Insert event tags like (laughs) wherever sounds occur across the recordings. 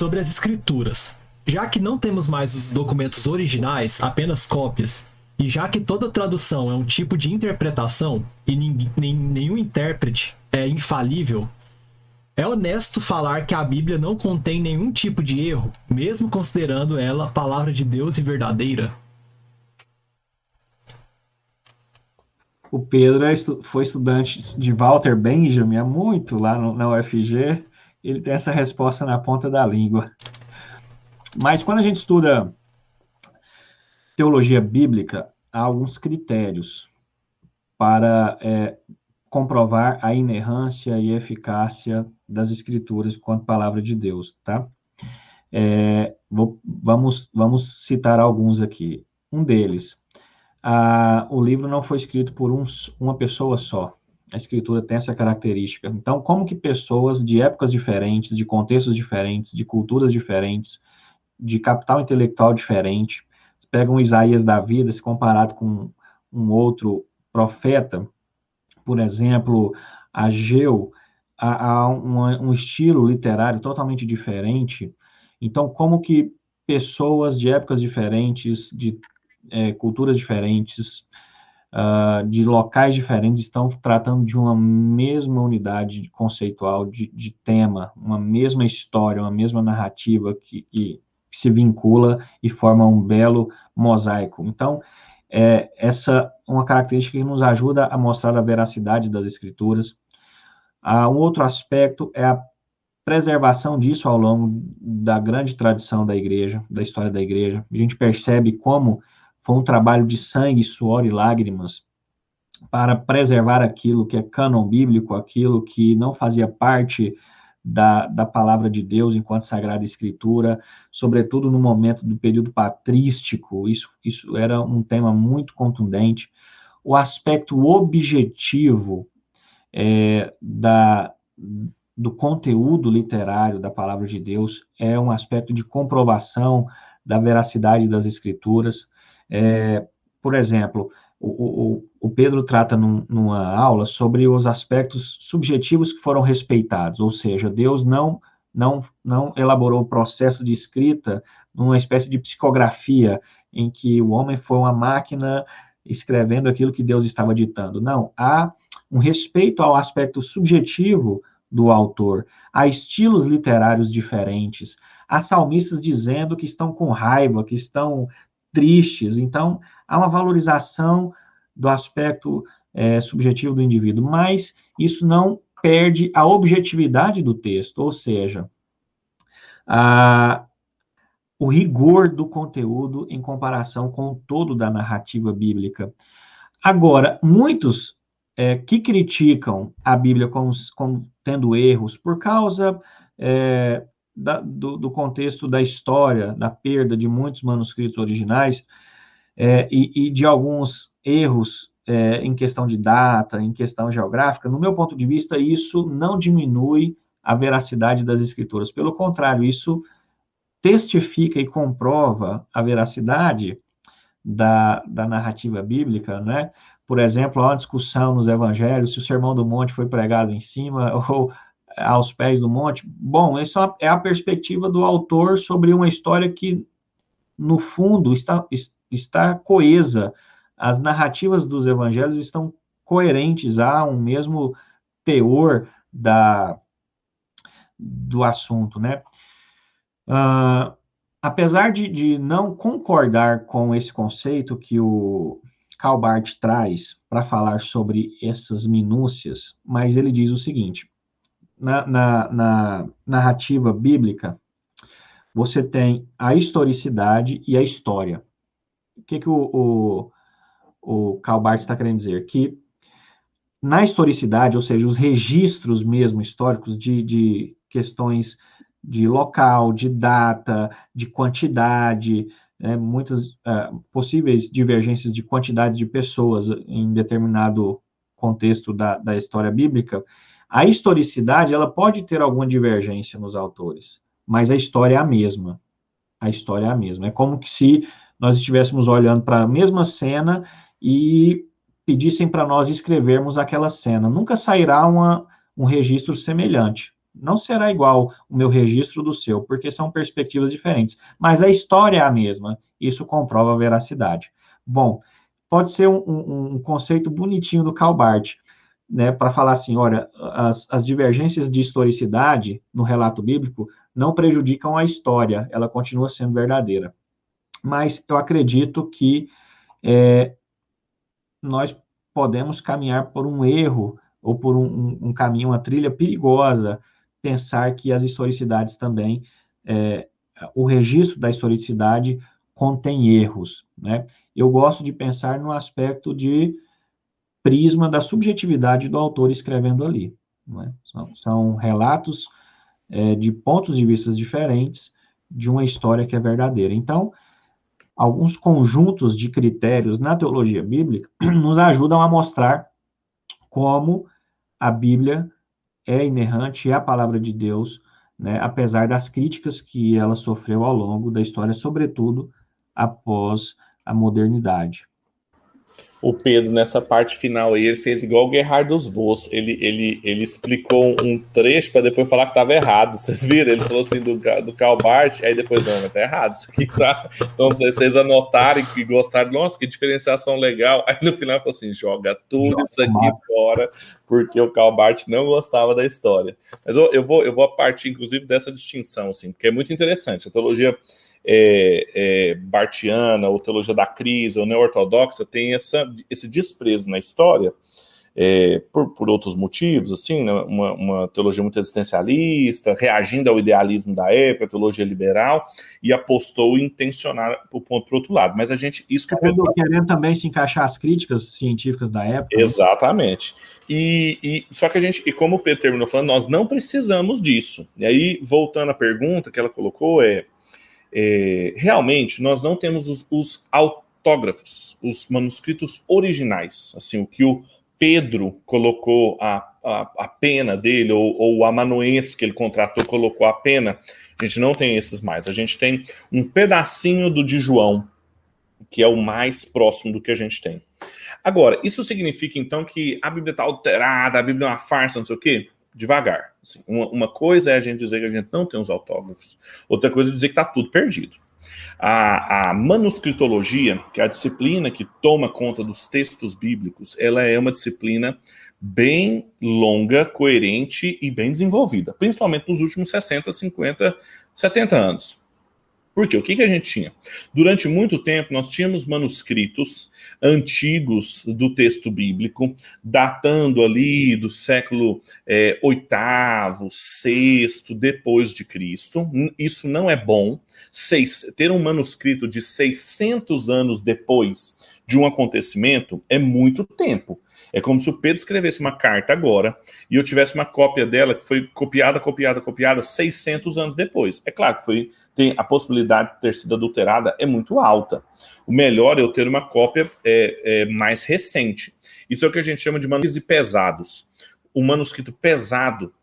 sobre as escrituras. Já que não temos mais os documentos originais, apenas cópias, e já que toda tradução é um tipo de interpretação e nenhum intérprete é infalível, é honesto falar que a Bíblia não contém nenhum tipo de erro, mesmo considerando ela palavra de Deus e verdadeira? O Pedro é foi estudante de Walter Benjamin há muito lá na UFG. Ele tem essa resposta na ponta da língua. Mas quando a gente estuda teologia bíblica, há alguns critérios para é, comprovar a inerrância e eficácia das escrituras quanto palavra de Deus, tá? É, vou, vamos, vamos citar alguns aqui. Um deles, a, o livro não foi escrito por um, uma pessoa só. A escritura tem essa característica. Então, como que pessoas de épocas diferentes, de contextos diferentes, de culturas diferentes, de capital intelectual diferente, pegam Isaías da vida, se comparado com um outro profeta, por exemplo, Ageu, há, há um estilo literário totalmente diferente. Então, como que pessoas de épocas diferentes, de é, culturas diferentes, uh, de locais diferentes, estão tratando de uma mesma unidade conceitual, de, de tema, uma mesma história, uma mesma narrativa que, que, que se vincula e forma um belo mosaico. Então, é, essa uma característica que nos ajuda a mostrar a veracidade das escrituras. Ah, um outro aspecto é a preservação disso ao longo da grande tradição da igreja, da história da igreja. A gente percebe como foi um trabalho de sangue, suor e lágrimas para preservar aquilo que é cânon bíblico, aquilo que não fazia parte da, da palavra de Deus enquanto Sagrada Escritura, sobretudo no momento do período patrístico, isso, isso era um tema muito contundente. O aspecto objetivo é, da, do conteúdo literário da palavra de Deus é um aspecto de comprovação da veracidade das Escrituras. É, por exemplo, o, o, o Pedro trata num, numa aula sobre os aspectos subjetivos que foram respeitados, ou seja, Deus não não, não elaborou o processo de escrita numa espécie de psicografia em que o homem foi uma máquina escrevendo aquilo que Deus estava ditando. Não, há um respeito ao aspecto subjetivo do autor, há estilos literários diferentes, há salmistas dizendo que estão com raiva, que estão tristes. Então, há uma valorização do aspecto é, subjetivo do indivíduo, mas isso não perde a objetividade do texto, ou seja, a, o rigor do conteúdo em comparação com o todo da narrativa bíblica. Agora, muitos é, que criticam a Bíblia como, como, tendo erros por causa é, da, do, do, contexto da história, da perda de muitos manuscritos originais é, e, e, de alguns erros é, em questão de data, em questão geográfica, no meu ponto de vista, isso não diminui a veracidade das escrituras. Pelo contrário, isso testifica e comprova a veracidade da, da narrativa bíblica, né? Por exemplo, há uma discussão nos evangelhos se o Sermão do Monte foi pregado em cima (laughs) ou aos pés do monte. Bom, essa é a perspectiva do autor sobre uma história que, no fundo, está, está coesa. As narrativas dos evangelhos estão coerentes, há um mesmo teor da, do assunto, né? Uh, apesar de, de não concordar com esse conceito que o Calbart traz para falar sobre essas minúcias, mas ele diz o seguinte: na, na, na narrativa bíblica, você tem a historicidade e a história. O que, que o, o, o está querendo dizer? Que na historicidade, ou seja, os registros mesmo históricos de, de questões de local, de data, de quantidade, né, muitas uh, possíveis divergências de quantidade de pessoas em determinado contexto da, da história bíblica, a historicidade, ela pode ter alguma divergência nos autores, mas a história é a mesma. A história é a mesma. É como que se nós estivéssemos olhando para a mesma cena e pedissem para nós escrevermos aquela cena. Nunca sairá uma, um registro semelhante. Não será igual o meu registro do seu, porque são perspectivas diferentes. Mas a história é a mesma. Isso comprova a veracidade. Bom, pode ser um, um, um conceito bonitinho do Calbart, né, para falar assim, olha, as, as divergências de historicidade no relato bíblico não prejudicam a história, ela continua sendo verdadeira. Mas eu acredito que é, nós podemos caminhar por um erro ou por um, um, caminho, uma trilha perigosa, pensar que as historicidades também, é, o registro da historicidade contém erros, né? Eu gosto de pensar no aspecto de prisma da subjetividade do autor escrevendo ali. É? São, são, relatos é, de pontos de vista diferentes de uma história que é verdadeira. Então, alguns conjuntos de critérios na teologia bíblica (clears throat) nos ajudam a mostrar como a Bíblia é inerrante, é a palavra de Deus, né, apesar das críticas que ela sofreu ao longo da história, sobretudo após a modernidade o Pedro, nessa parte final aí, ele fez igual o Guerrard dos Voos. Ele, ele, ele explicou um trecho para depois falar que estava errado. Vocês viram? Ele falou assim do, do Calbart, aí depois, não, mas tá errado. Isso aqui tá. Então, vocês anotarem que gostaram, nossa, que diferenciação legal. Aí no final falou assim: joga tudo isso aqui fora, porque o Calbart não gostava da história. Mas eu, eu, vou, eu vou partir, inclusive, dessa distinção, assim, porque é muito interessante. A teologia é, é, bartiana, ou teologia da crise, ou neo-ortodoxa, tem essa, esse desprezo na história, é, por, por outros motivos, assim, né, uma, uma, teologia muito existencialista, reagindo ao idealismo da época, teologia liberal, e apostou em tensionar o ponto para o outro lado. Mas a gente, isso que querendo, Pedro... querendo também se encaixar as críticas científicas da época. Né? Exatamente. E, e, só que a gente, e como o Pedro terminou falando, nós não precisamos disso. E aí, voltando à pergunta que ela colocou, é é, realmente nós não temos os, os, autógrafos, os manuscritos originais, assim, o que o Pedro colocou a, a, a pena dele, ou, ou o amanuense que ele contratou colocou a pena, a gente não tem esses mais. A gente tem um pedacinho do de João, que é o mais próximo do que a gente tem. Agora, isso significa então que a Bíblia está alterada, a Bíblia é uma farsa, não sei o quê? Devagar. Assim, uma, uma, coisa é a gente dizer que a gente não tem os autógrafos, outra coisa é dizer que está tudo perdido. A, a, manuscritologia, que é a disciplina que toma conta dos textos bíblicos, ela é uma disciplina bem longa, coerente e bem desenvolvida, principalmente nos últimos 60, 50, 70 anos. Por quê? O que, que a gente tinha? Durante muito tempo, nós tínhamos manuscritos antigos do texto bíblico, datando ali do século é, oitavo, sexto, depois de Cristo. Isso não é bom. Seis, ter um manuscrito de 600 anos depois de um acontecimento é muito tempo. É como se o Pedro escrevesse uma carta agora e eu tivesse uma cópia dela que foi copiada, copiada, copiada 600 anos depois. É claro que foi, tem a possibilidade de ter sido adulterada é muito alta. O melhor é eu ter uma cópia é, é, mais recente. Isso é o que a gente chama de manuscritos pesados. O manuscrito pesado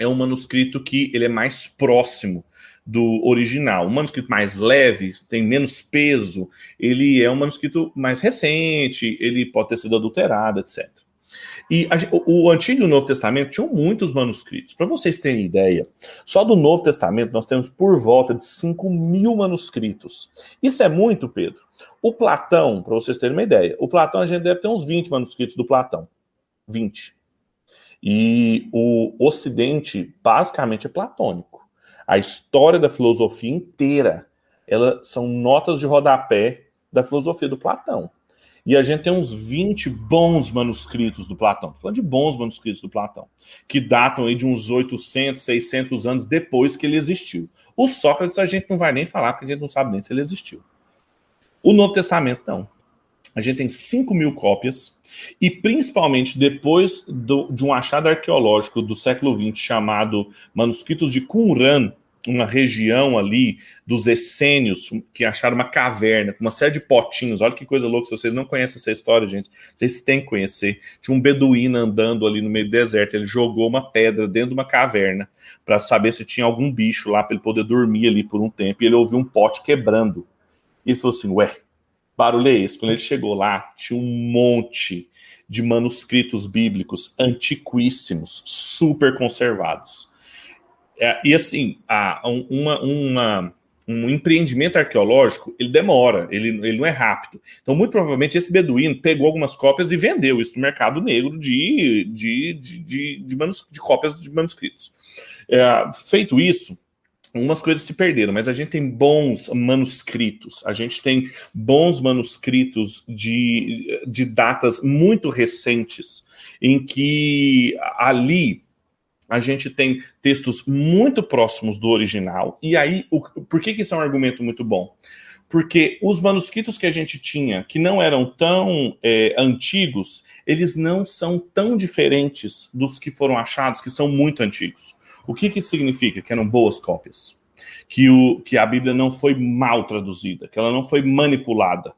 é um manuscrito que ele é mais próximo do original. Um manuscrito mais leve, tem menos peso, ele é um manuscrito mais recente, ele pode ter sido adulterado, etc. E a, o, o, Antigo e o Novo Testamento tinham muitos manuscritos. Para vocês terem ideia, só do Novo Testamento nós temos por volta de 5 mil manuscritos. Isso é muito, Pedro. O Platão, para vocês terem uma ideia, o Platão a gente deve ter uns 20 manuscritos do Platão. 20. E o Ocidente basicamente é platônico. A história da filosofia inteira, ela são notas de rodapé da filosofia do Platão. E a gente tem uns 20 bons manuscritos do Platão. falando de bons manuscritos do Platão, que datam aí de uns 800, 600 anos depois que ele existiu. O Sócrates a gente não vai nem falar, porque a gente não sabe nem se ele existiu. O Novo Testamento, não. A gente tem 5 mil cópias, e principalmente depois do, de um achado arqueológico do século XX chamado Manuscritos de Qumran, uma região ali dos essênios que acharam uma caverna com uma série de potinhos. Olha que coisa louca, se vocês não conhecem essa história, gente, vocês têm que conhecer. Tinha um beduíno andando ali no meio do deserto, ele jogou uma pedra dentro de uma caverna para saber se tinha algum bicho lá para ele poder dormir ali por um tempo, e ele ouviu um pote quebrando. E falou assim: "Ué, barulho é esse?". Quando ele chegou lá, tinha um monte de manuscritos bíblicos antiquíssimos, super conservados. É, e assim, a, uma, uma, um empreendimento arqueológico, ele demora, ele, ele não é rápido. Então, muito provavelmente, esse beduíno pegou algumas cópias e vendeu isso no mercado negro de, de, de, de, de, manus, de cópias de manuscritos. É, feito isso, algumas coisas se perderam, mas a gente tem bons manuscritos, a gente tem bons manuscritos de, de datas muito recentes, em que ali a gente tem textos muito próximos do original. E aí, o, por que, que isso é um argumento muito bom? Porque os manuscritos que a gente tinha, que não eram tão é, antigos, eles não são tão diferentes dos que foram achados, que são muito antigos. O que, que significa? Que eram boas cópias. Que, o, que a Bíblia não foi mal traduzida, que ela não foi manipulada,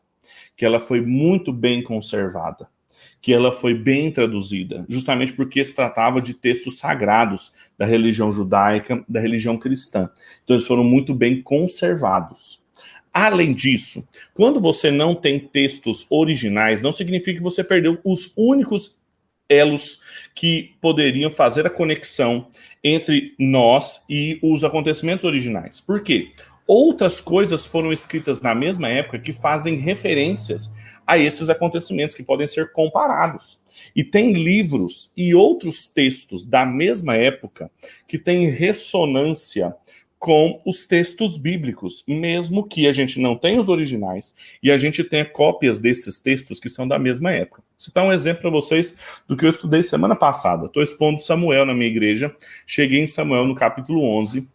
que ela foi muito bem conservada que ela foi bem traduzida, justamente porque se tratava de textos sagrados da religião judaica, da religião cristã. Então eles foram muito bem conservados. Além disso, quando você não tem textos originais, não significa que você perdeu os únicos elos que poderiam fazer a conexão entre nós e os acontecimentos originais. Por quê? Outras coisas foram escritas na mesma época que fazem referências a esses acontecimentos que podem ser comparados. E tem livros e outros textos da mesma época que têm ressonância com os textos bíblicos, mesmo que a gente não tenha os originais e a gente tenha cópias desses textos que são da mesma época. Vou citar um exemplo para vocês do que eu estudei semana passada. Estou expondo Samuel na minha igreja, cheguei em Samuel no capítulo 11,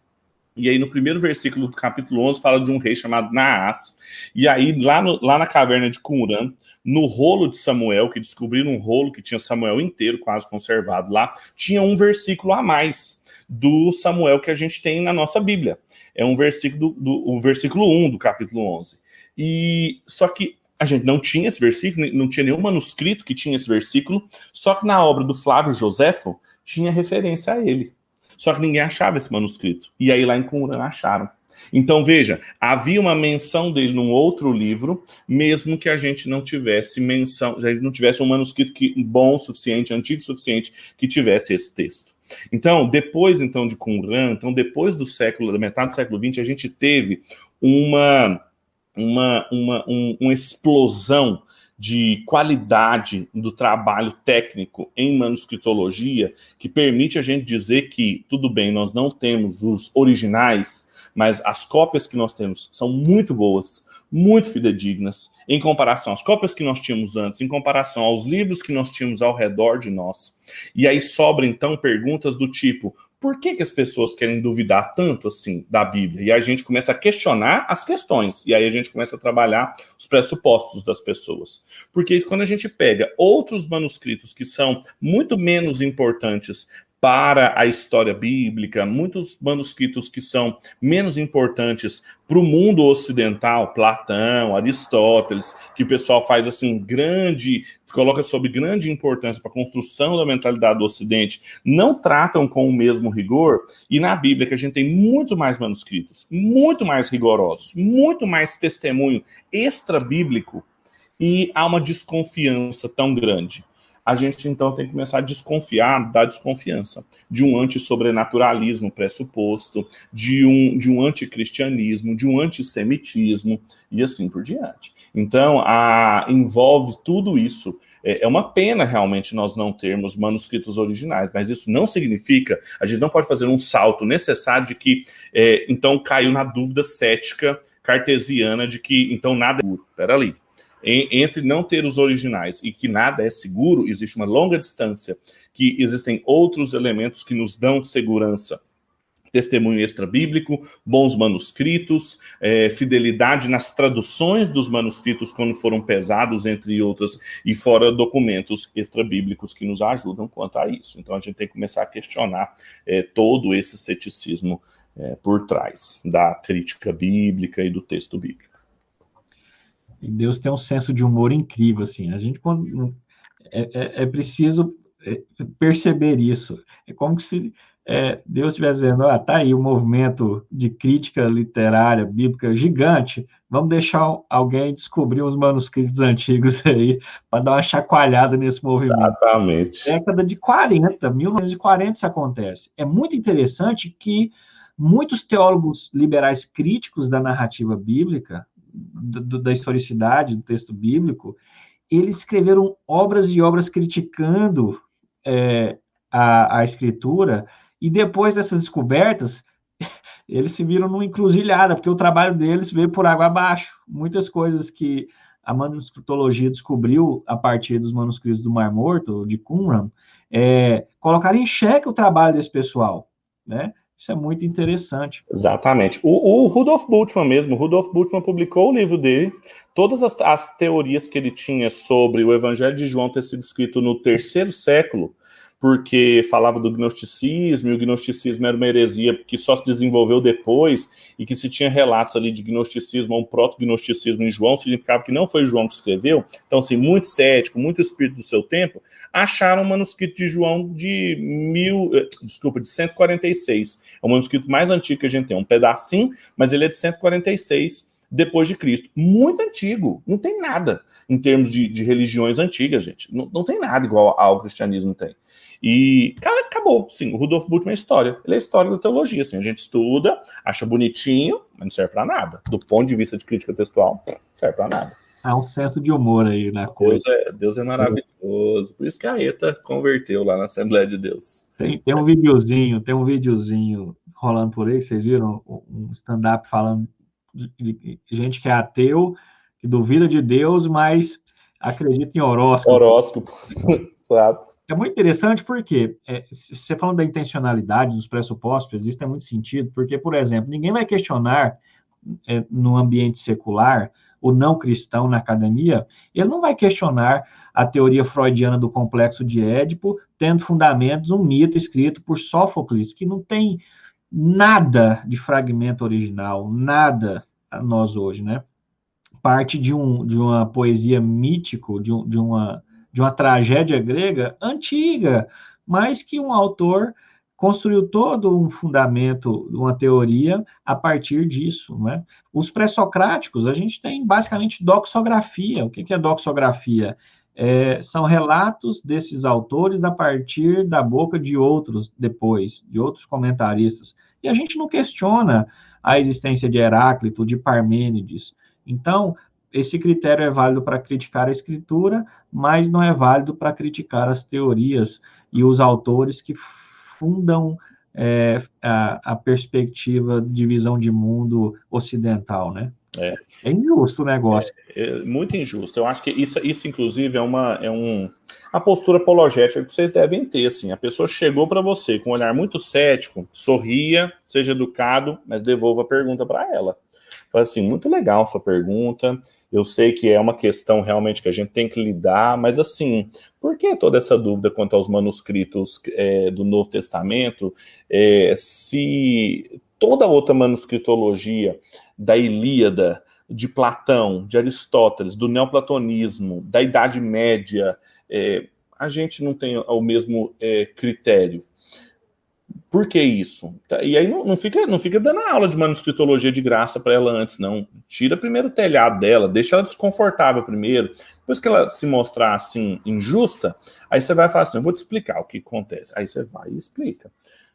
e aí, no primeiro versículo do capítulo 11, fala de um rei chamado Naás. E aí, lá, no, lá na caverna de Qumran, no rolo de Samuel, que descobriram um rolo que tinha Samuel inteiro, quase conservado lá, tinha um versículo a mais do Samuel que a gente tem na nossa Bíblia. É um versículo do, o versículo 1 do capítulo 11. E só que a gente não tinha esse versículo, não tinha nenhum manuscrito que tinha esse versículo, só que na obra do Flávio Joséfo tinha referência a ele. Só que ninguém achava esse manuscrito. E aí lá em Qumran acharam. Então veja, havia uma menção dele num outro livro, mesmo que a gente não tivesse menção, a gente não tivesse um manuscrito que bom o suficiente, antigo o suficiente, que tivesse esse texto. Então, depois então de Qumran, então depois do século, da metade do século XX, a gente teve uma uma, uma, um, uma explosão de qualidade do trabalho técnico em manuscritologia que permite a gente dizer que, tudo bem, nós não temos os originais, mas as cópias que nós temos são muito boas, muito fidedignas, em comparação às cópias que nós tínhamos antes, em comparação aos livros que nós tínhamos ao redor de nós. E aí sobra então perguntas do tipo: por que, que as pessoas querem duvidar tanto assim da Bíblia? E a gente começa a questionar as questões, e aí a gente começa a trabalhar os pressupostos das pessoas. Porque quando a gente pega outros manuscritos que são muito menos importantes para a história bíblica, muitos manuscritos que são menos importantes para o mundo ocidental, Platão, Aristóteles, que o pessoal faz assim grande, coloca sob grande importância para a construção da mentalidade do Ocidente, não tratam com o mesmo rigor, e na Bíblia que a gente tem muito mais manuscritos, muito mais rigorosos, muito mais testemunho extra-bíblico, e há uma desconfiança tão grande a gente então tem que começar a desconfiar da desconfiança, de um antissobrenaturalismo pressuposto, de um, de um anticristianismo, de um antissemitismo e assim por diante. Então, a, envolve tudo isso. É, é uma pena realmente nós não termos manuscritos originais, mas isso não significa, a gente não pode fazer um salto necessário de que é, então caiu na dúvida cética cartesiana de que então nada é puro. Peraí, entre não ter os originais e que nada é seguro, existe uma longa distância, que existem outros elementos que nos dão segurança. Testemunho extra-bíblico, bons manuscritos, é, fidelidade nas traduções dos manuscritos quando foram pesados, entre outras, e fora documentos extra-bíblicos que nos ajudam quanto a isso. Então a gente tem que começar a questionar é, todo esse ceticismo é, por trás da crítica bíblica e do texto bíblico. E Deus tem um senso de humor incrível, assim. A gente é, é, é preciso é, perceber isso. É como se é, Deus estivesse dizendo, ah, tá aí o um movimento de crítica literária, bíblica gigante, vamos deixar alguém descobrir os manuscritos antigos (laughs) aí, para dar uma chacoalhada nesse movimento. Exatamente. Década de 40, 1940 isso acontece. É muito interessante que muitos teólogos liberais críticos da narrativa bíblica, do, da historicidade do texto bíblico, eles escreveram obras e obras criticando é, a, a escritura, e depois dessas descobertas, (laughs) eles se viram numa encruzilhada, porque o trabalho deles veio por água abaixo. Muitas coisas que a manuscritologia descobriu a partir dos manuscritos do Mar Morto, de Qumran, é, colocaram em xeque o trabalho desse pessoal, né? Isso é muito interessante. Exatamente. O, o Rudolf Bultmann mesmo, o Rudolf Bultmann publicou o livro dele, todas as, as, teorias que ele tinha sobre o Evangelho de João ter sido escrito no terceiro século, porque falava do gnosticismo, e o gnosticismo era uma heresia que só se desenvolveu depois, e que se tinha relatos ali de gnosticismo um proto-gnosticismo em João, significava que não foi João que escreveu. Então, assim, muito cético, muito espírito do seu tempo, acharam o manuscrito de João de mil, eh, desculpa, de 146. É o manuscrito mais antigo que a gente tem, um pedacinho, mas ele é de 146 depois de Cristo. Muito antigo, não tem nada em termos de, de religiões antigas, gente. Não, não tem nada igual ao cristianismo tem. E, cara, acabou. Sim, o Rudolf Bultmann é história. Ele é história da teologia. Assim, a gente estuda, acha bonitinho, mas não serve para nada. Do ponto de vista de crítica textual, não serve para nada. Há um senso de humor aí na coisa. Deus é, Deus é maravilhoso. Por isso que a ETA converteu lá na Assembleia de Deus. Tem, tem um videozinho, tem um videozinho rolando por aí, vocês viram? Um stand-up falando de, de gente que é ateu, que duvida de Deus, mas acredita em horóscopo. Horóscopo. (laughs) Exato. É muito interessante porque, é, você falando da intencionalidade, dos pressupostos, isso tem muito sentido, porque, por exemplo, ninguém vai questionar é, no ambiente secular, o não cristão na academia, ele não vai questionar a teoria freudiana do complexo de Édipo, tendo fundamentos um mito escrito por Sófocles, que não tem nada de fragmento original, nada a nós hoje, né? Parte de, um, de uma poesia mítico, de, um, de uma de uma tragédia grega antiga, mas que um autor construiu todo um fundamento, uma teoria a partir disso. Né? Os pré-socráticos, a gente tem basicamente doxografia. O que é doxografia? É, são relatos desses autores a partir da boca de outros depois, de outros comentaristas. E a gente não questiona a existência de Heráclito, de Parmênides. Então, esse critério é válido para criticar a escritura, mas não é válido para criticar as teorias e os autores que fundam é, a, a, perspectiva de visão de mundo ocidental, né? É, é injusto o negócio. É, é, muito injusto. Eu acho que isso, isso inclusive, é uma, é um, a postura apologética que vocês devem ter. Assim, a pessoa chegou para você com um olhar muito cético, sorria, seja educado, mas devolva a pergunta para ela. Assim, muito legal sua pergunta. Eu sei que é uma questão realmente que a gente tem que lidar, mas assim, por que toda essa dúvida quanto aos manuscritos é, do Novo Testamento? É, se toda outra manuscritologia da Ilíada, de Platão, de Aristóteles, do neoplatonismo, da Idade Média, é, a gente não tem o mesmo é, critério. Por que isso? Tá, e aí não, não, fica, não fica dando aula de manuscritologia de graça para ela antes, não. Tira primeiro o telhado dela, deixa ela desconfortável primeiro. Depois que ela se mostrar assim, injusta, aí você vai falar assim: eu vou te explicar o que acontece. Aí você vai e explica.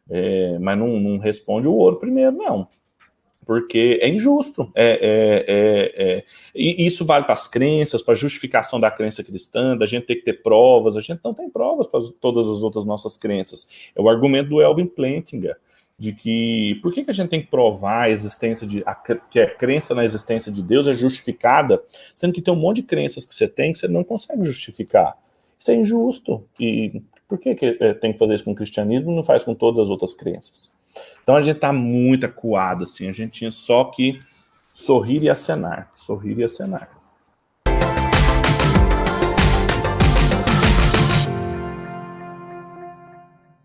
É, mas não, não responde o ouro primeiro, não porque é injusto. É, é, é, é. E isso vale para as crenças, para a justificação da crença cristã, da gente ter que ter provas. A gente não tem provas para todas as outras nossas crenças. É o argumento do Elvin Plantinga, de que por que, que a gente tem que provar a existência de a, que a crença na existência de Deus é justificada, sendo que tem um monte de crenças que você tem que você não consegue justificar. Isso é injusto. E por que, que é, tem que fazer isso com o cristianismo e não faz com todas as outras crenças? Então a gente tá muito acuado, assim, a gente tinha só que sorrir e acenar, sorrir e acenar.